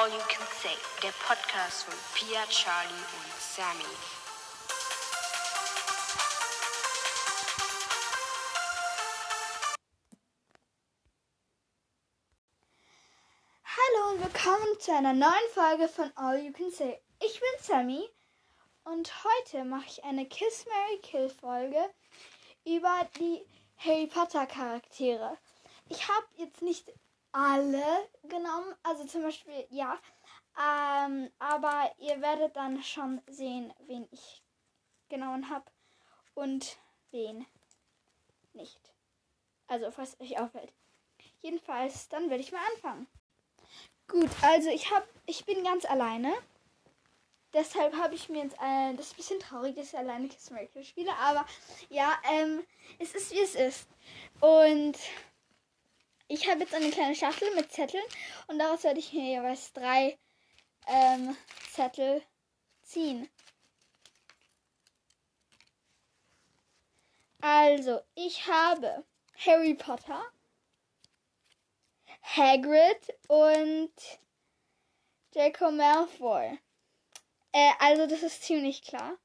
All You Can Say, der Podcast von Pia, Charlie und Sammy. Hallo und willkommen zu einer neuen Folge von All You Can Say. Ich bin Sammy und heute mache ich eine Kiss Mary Kill Folge über die Harry Potter Charaktere. Ich habe jetzt nicht alle genommen. Also zum Beispiel, ja. Ähm, aber ihr werdet dann schon sehen, wen ich genommen habe und wen nicht. Also, falls euch auffällt. Jedenfalls, dann werde ich mal anfangen. Gut, also ich habe, ich bin ganz alleine. Deshalb habe ich mir jetzt, äh, das ist ein bisschen traurig, dass ich alleine Kiss Miracle spiele, aber ja, ähm, es ist wie es ist. Und ich habe jetzt eine kleine Schachtel mit Zetteln und daraus werde ich mir jeweils drei ähm, Zettel ziehen. Also, ich habe Harry Potter, Hagrid und Draco Malfoy. Äh, also, das ist ziemlich klar.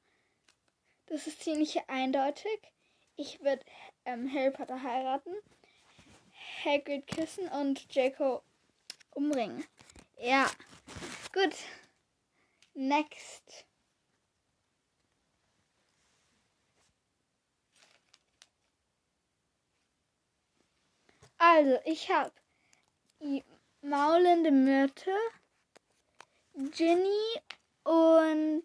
Das ist ziemlich eindeutig. Ich würde ähm, Harry Potter heiraten. Hagrid küssen und Draco umbringen. Ja. Gut. Next. Also, ich habe maulende Myrte, Ginny und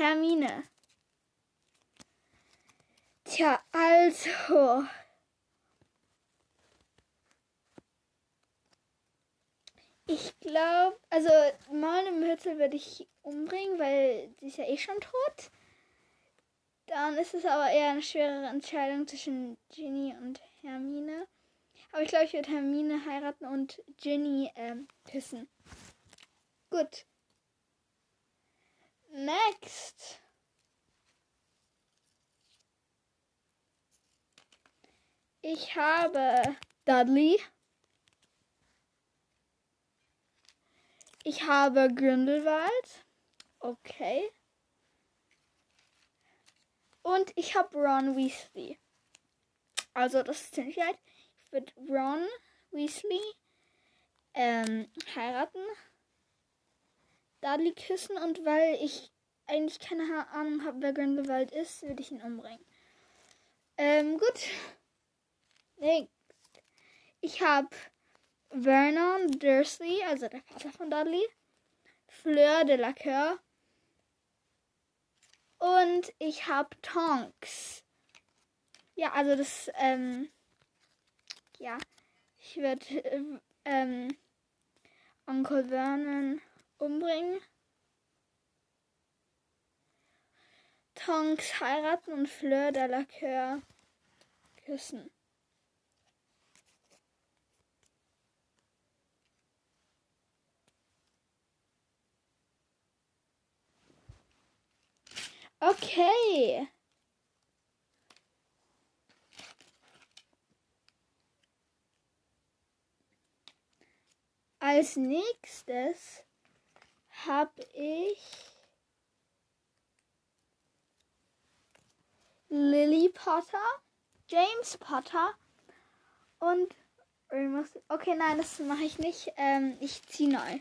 Hermine. Tja, also. Ich glaube, also Hützel würde ich umbringen, weil sie ist ja eh schon tot. Dann ist es aber eher eine schwere Entscheidung zwischen Ginny und Hermine. Aber ich glaube, ich würde Hermine heiraten und Ginny ähm, küssen. Gut. Next. Ich habe Dudley. Ich habe Grindelwald. Okay. Und ich habe Ron Weasley. Also das ist ziemlich weit. Ich würde Ron Weasley ähm, heiraten. Dudley küssen und weil ich eigentlich keine Ahnung habe, wer Grindelwald ist, würde ich ihn umbringen. Ähm, gut. Next. Ich habe Vernon Dursley, also der Vater von Dudley. Fleur de la Coeur. Und ich habe Tonks. Ja, also das, ähm, ja, ich werde, äh, ähm, Onkel Vernon umbringen. Tonks heiraten und Fleur de la Coeur küssen. Okay. Als nächstes habe ich Lily Potter, James Potter und Okay, nein, das mache ich nicht. Ähm, ich ziehe neu.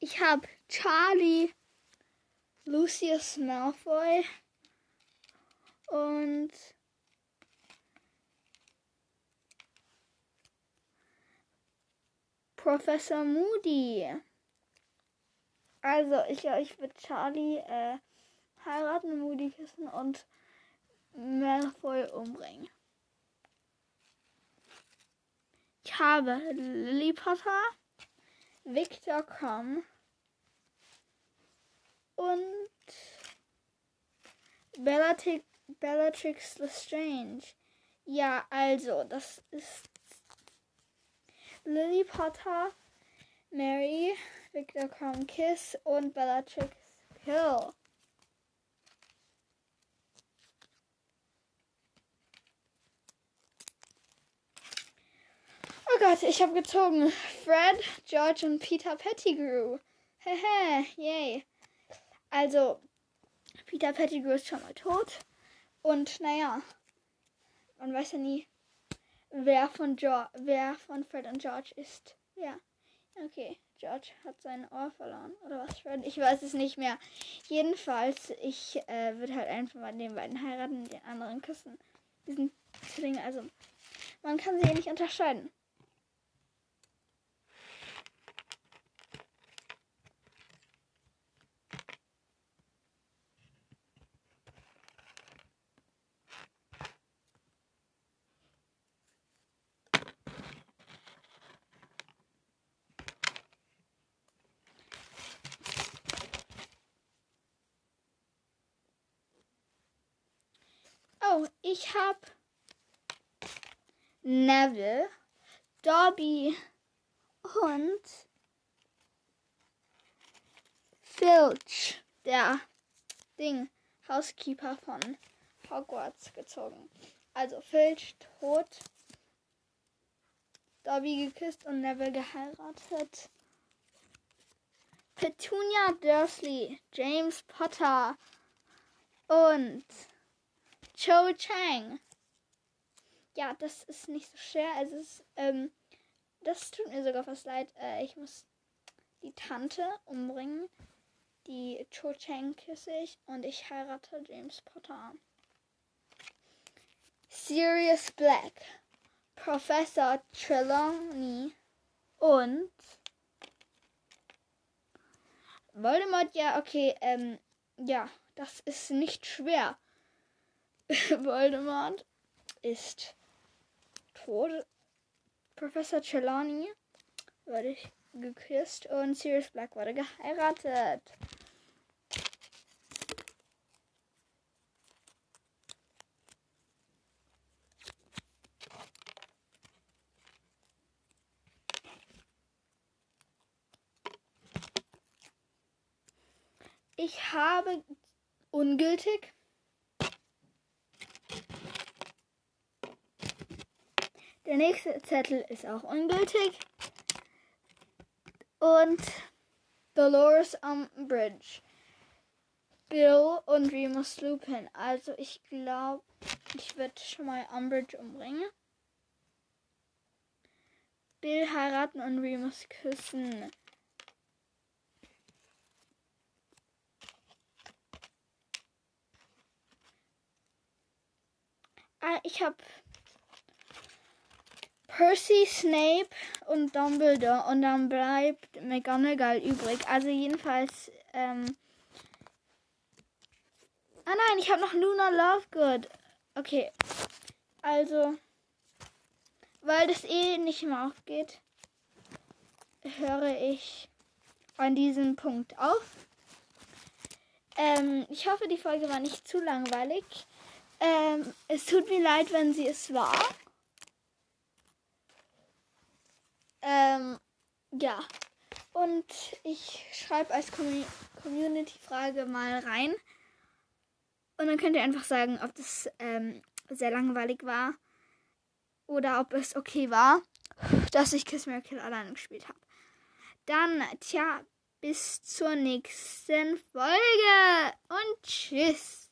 Ich habe Charlie, Lucius Malfoy und Professor Moody. Also, ich, ich würde Charlie äh, heiraten, Moody küssen und Malfoy umbringen. Ich habe Lily Potter, Victor Crumb und Bellatrix, Bellatrix Lestrange. Ja, also, das ist Lily Potter, Mary, Victor Crumb-Kiss und Bellatrix Hill. Oh Gott, ich habe gezogen. Fred, George und Peter Pettigrew. Hehe, yay. Also, Peter Pettigrew ist schon mal tot. Und naja, man weiß ja nie, wer von, George, wer von Fred und George ist. Ja, okay. George hat sein Ohr verloren. Oder was, Fred? Ich weiß es nicht mehr. Jedenfalls, ich äh, würde halt einfach mal den beiden heiraten, den anderen küssen. Diesen Zwillinge, also man kann sie ja nicht unterscheiden. Oh, ich habe Neville, Dobby und Filch, der Ding, Housekeeper von Hogwarts gezogen. Also Filch tot, Dobby geküsst und Neville geheiratet. Petunia Dursley, James Potter und Cho Chang. Ja, das ist nicht so schwer. Es ist, ähm, das tut mir sogar fast leid. Äh, ich muss die Tante umbringen. Die Cho Chang küsse ich und ich heirate James Potter. Sirius Black, Professor Trelawney und Voldemort, ja, okay, ähm, ja, das ist nicht schwer. Voldemort ist tot. Professor Trelawney wurde geküsst und Sirius Black wurde geheiratet. Ich habe ungültig Der nächste Zettel ist auch ungültig. Und Dolores Umbridge. Bill und Remus Lupin. Also ich glaube, ich würde schon mal Umbridge umbringen. Bill heiraten und Remus küssen. Ah, ich habe Percy, Snape und Dumbledore und dann bleibt McGonagall übrig. Also jedenfalls, ähm Ah nein, ich habe noch Luna Lovegood. Okay. Also, weil das eh nicht mehr aufgeht, höre ich an diesem Punkt auf. Ähm, ich hoffe, die Folge war nicht zu langweilig. Ähm, es tut mir leid, wenn sie es war. Ähm, ja. Und ich schreibe als Community-Frage mal rein. Und dann könnt ihr einfach sagen, ob das ähm, sehr langweilig war oder ob es okay war, dass ich Kiss Miracle alleine gespielt habe. Dann, tja, bis zur nächsten Folge und tschüss.